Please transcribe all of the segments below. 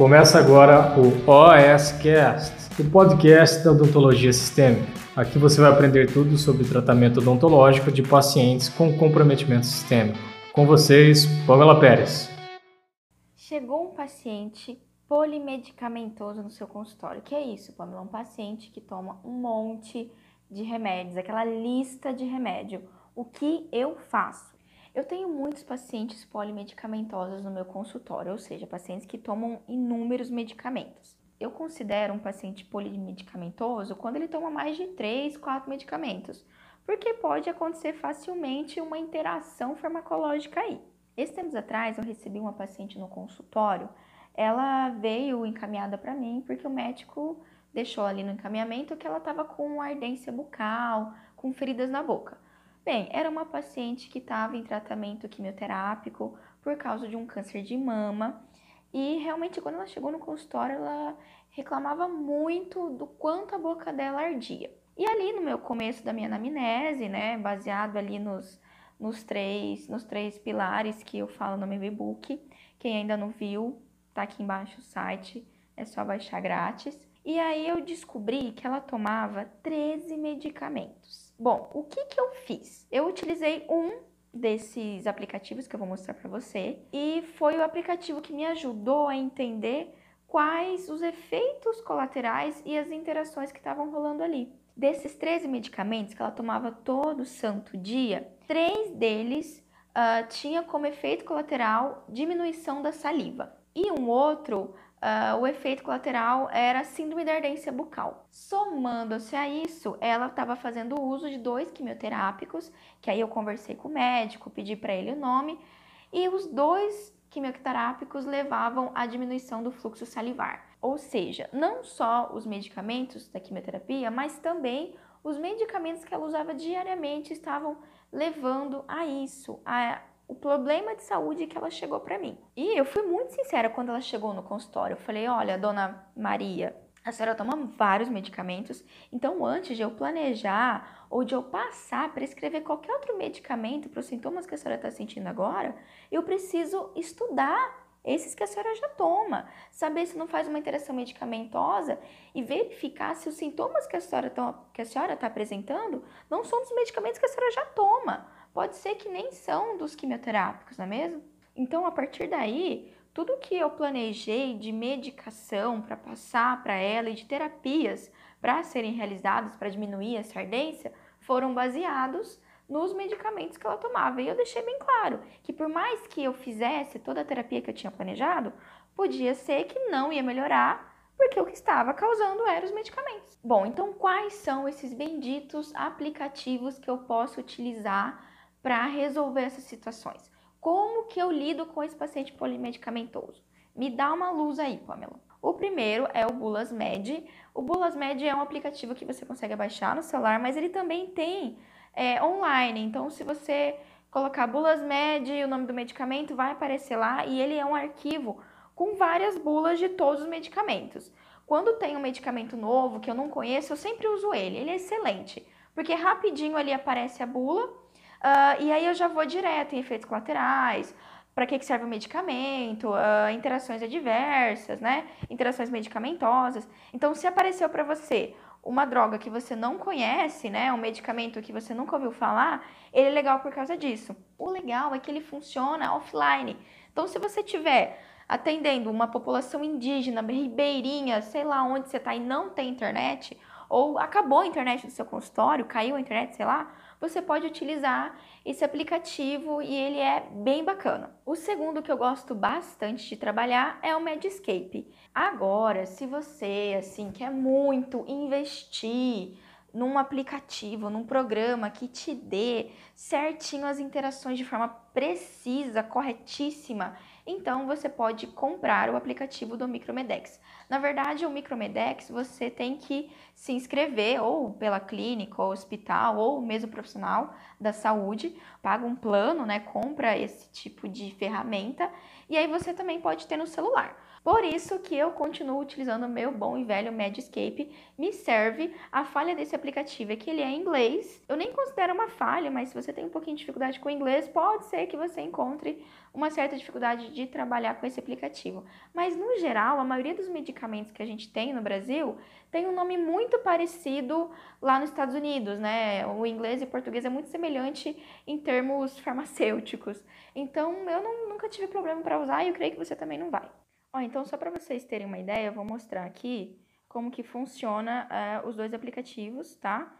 Começa agora o OSCast, o podcast da odontologia sistêmica. Aqui você vai aprender tudo sobre tratamento odontológico de pacientes com comprometimento sistêmico. Com vocês, Pamela Pérez. Chegou um paciente polimedicamentoso no seu consultório. Que é isso, Pamela? Um paciente que toma um monte de remédios, aquela lista de remédio. O que eu faço? Eu tenho muitos pacientes polimedicamentosos no meu consultório, ou seja, pacientes que tomam inúmeros medicamentos. Eu considero um paciente polimedicamentoso quando ele toma mais de 3, 4 medicamentos, porque pode acontecer facilmente uma interação farmacológica aí. Esses tempos atrás eu recebi uma paciente no consultório, ela veio encaminhada para mim porque o médico deixou ali no encaminhamento que ela estava com ardência bucal, com feridas na boca. Bem, era uma paciente que estava em tratamento quimioterápico por causa de um câncer de mama e realmente quando ela chegou no consultório ela reclamava muito do quanto a boca dela ardia. E ali no meu começo da minha anamnese, né, baseado ali nos, nos, três, nos três pilares que eu falo no meu e-book, quem ainda não viu, tá aqui embaixo o site, é só baixar grátis. E aí eu descobri que ela tomava 13 medicamentos. Bom, o que, que eu fiz? Eu utilizei um desses aplicativos que eu vou mostrar para você e foi o aplicativo que me ajudou a entender quais os efeitos colaterais e as interações que estavam rolando ali. Desses 13 medicamentos que ela tomava todo santo dia, três deles uh, tinha como efeito colateral diminuição da saliva e um outro Uh, o efeito colateral era síndrome da ardência bucal. Somando-se a isso, ela estava fazendo uso de dois quimioterápicos, que aí eu conversei com o médico, pedi para ele o nome, e os dois quimioterápicos levavam à diminuição do fluxo salivar. Ou seja, não só os medicamentos da quimioterapia, mas também os medicamentos que ela usava diariamente estavam levando a isso, a o problema de saúde que ela chegou para mim. E eu fui muito sincera quando ela chegou no consultório. Eu falei: olha, dona Maria, a senhora toma vários medicamentos, então antes de eu planejar ou de eu passar para escrever qualquer outro medicamento para os sintomas que a senhora está sentindo agora, eu preciso estudar esses que a senhora já toma, saber se não faz uma interação medicamentosa e verificar se os sintomas que a senhora está apresentando não são dos medicamentos que a senhora já toma pode ser que nem são dos quimioterápicos, não é mesmo? Então, a partir daí, tudo que eu planejei de medicação para passar para ela e de terapias para serem realizadas para diminuir essa ardência foram baseados nos medicamentos que ela tomava. E eu deixei bem claro que por mais que eu fizesse toda a terapia que eu tinha planejado, podia ser que não ia melhorar porque o que estava causando eram os medicamentos. Bom, então quais são esses benditos aplicativos que eu posso utilizar para resolver essas situações. Como que eu lido com esse paciente polimedicamentoso? Me dá uma luz aí, Pamela. O primeiro é o Bulas Med. O Bulas Med é um aplicativo que você consegue baixar no celular, mas ele também tem é, online. Então, se você colocar Bulas Med e o nome do medicamento, vai aparecer lá e ele é um arquivo com várias bulas de todos os medicamentos. Quando tem um medicamento novo que eu não conheço, eu sempre uso ele. Ele é excelente, porque rapidinho ali aparece a bula Uh, e aí eu já vou direto em efeitos colaterais, para que, que serve o medicamento, uh, interações adversas, né? Interações medicamentosas. Então, se apareceu para você uma droga que você não conhece, né? Um medicamento que você nunca ouviu falar, ele é legal por causa disso. O legal é que ele funciona offline. Então, se você tiver atendendo uma população indígena, ribeirinha, sei lá onde você está e não tem internet, ou acabou a internet do seu consultório, caiu a internet, sei lá, você pode utilizar esse aplicativo e ele é bem bacana. O segundo que eu gosto bastante de trabalhar é o Medscape. Agora, se você assim quer muito investir num aplicativo, num programa que te dê certinho as interações de forma precisa, corretíssima, então você pode comprar o aplicativo do Micromedex. Na verdade, o Micromedex você tem que se inscrever ou pela clínica, ou hospital, ou mesmo profissional da saúde, paga um plano, né, compra esse tipo de ferramenta e aí você também pode ter no celular. Por isso que eu continuo utilizando o meu bom e velho Medscape. Me serve. A falha desse aplicativo é que ele é em inglês. Eu nem considero uma falha, mas se você tem um pouquinho de dificuldade com o inglês, pode ser que você encontre uma certa dificuldade de trabalhar com esse aplicativo. Mas no geral, a maioria dos medicamentos que a gente tem no Brasil tem um nome muito parecido lá nos Estados Unidos, né? O inglês e o português é muito semelhante em termos farmacêuticos. Então, eu não, nunca tive problema para usar e eu creio que você também não vai. Ó, então, só para vocês terem uma ideia, eu vou mostrar aqui como que funciona uh, os dois aplicativos, tá?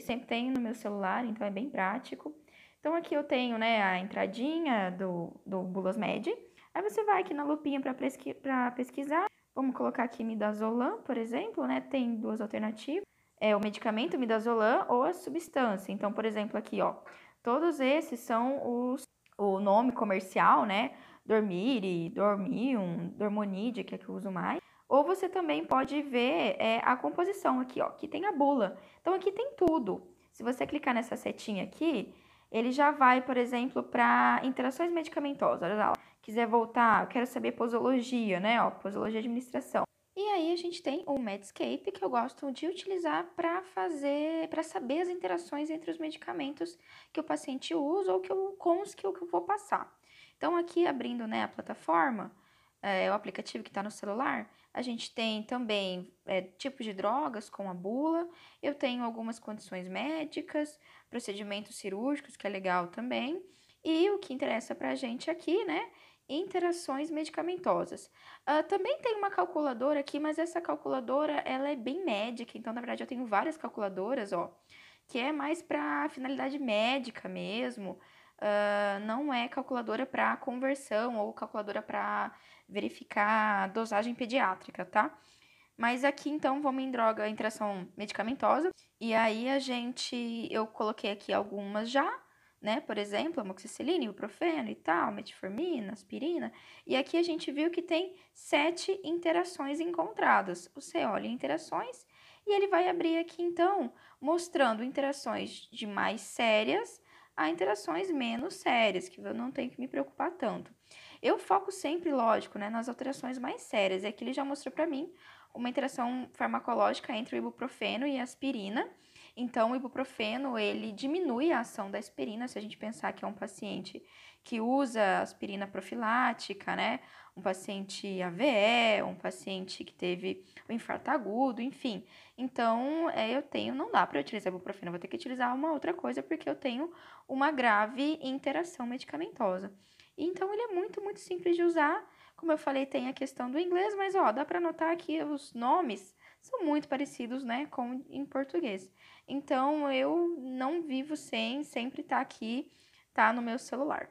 Sempre tenho no meu celular, então é bem prático. Então, aqui eu tenho, né, a entradinha do, do Bulas Med. Aí você vai aqui na lupinha para pesqui pesquisar. Vamos colocar aqui midazolam, por exemplo, né? Tem duas alternativas. É o medicamento midazolam ou a substância. Então, por exemplo, aqui, ó. Todos esses são os o nome comercial, né? Dormire, Dormium, Dormonide, que é que eu uso mais. Ou você também pode ver é, a composição aqui, ó, que tem a bula. Então aqui tem tudo. Se você clicar nessa setinha aqui, ele já vai, por exemplo, para interações medicamentosas. Olha lá, quiser voltar, quero saber posologia, né? Ó, posologia de administração. E aí a gente tem o Medscape, que eu gosto de utilizar para fazer, para saber as interações entre os medicamentos que o paciente usa ou que eu, com os que eu vou passar. Então, aqui abrindo né, a plataforma, é, o aplicativo que está no celular, a gente tem também é, tipos de drogas com a bula, eu tenho algumas condições médicas, procedimentos cirúrgicos, que é legal também, e o que interessa para a gente aqui, né, interações medicamentosas. Uh, também tem uma calculadora aqui, mas essa calculadora ela é bem médica, então na verdade eu tenho várias calculadoras, ó, que é mais para finalidade médica mesmo, uh, não é calculadora para conversão ou calculadora para verificar dosagem pediátrica, tá? Mas aqui então vamos em droga, interação medicamentosa. E aí a gente, eu coloquei aqui algumas já, né? Por exemplo, amoxicilina, ibuprofeno e tal, metformina, aspirina. E aqui a gente viu que tem sete interações encontradas. Você olha interações e ele vai abrir aqui então, mostrando interações de mais sérias a interações menos sérias, que eu não tenho que me preocupar tanto. Eu foco sempre, lógico, né, nas alterações mais sérias. E aqui ele já mostrou para mim uma interação farmacológica entre o ibuprofeno e a aspirina. Então, o ibuprofeno, ele diminui a ação da aspirina, se a gente pensar que é um paciente que usa aspirina profilática, né? Um paciente AVE, um paciente que teve um infarto agudo, enfim. Então, é, eu tenho, não dá para utilizar ibuprofeno, vou ter que utilizar uma outra coisa porque eu tenho uma grave interação medicamentosa. Então, ele é muito, muito simples de usar. Como eu falei, tem a questão do inglês, mas ó, dá para notar que os nomes são muito parecidos, né, com em português. Então, eu não vivo sem sempre estar tá aqui, tá no meu celular.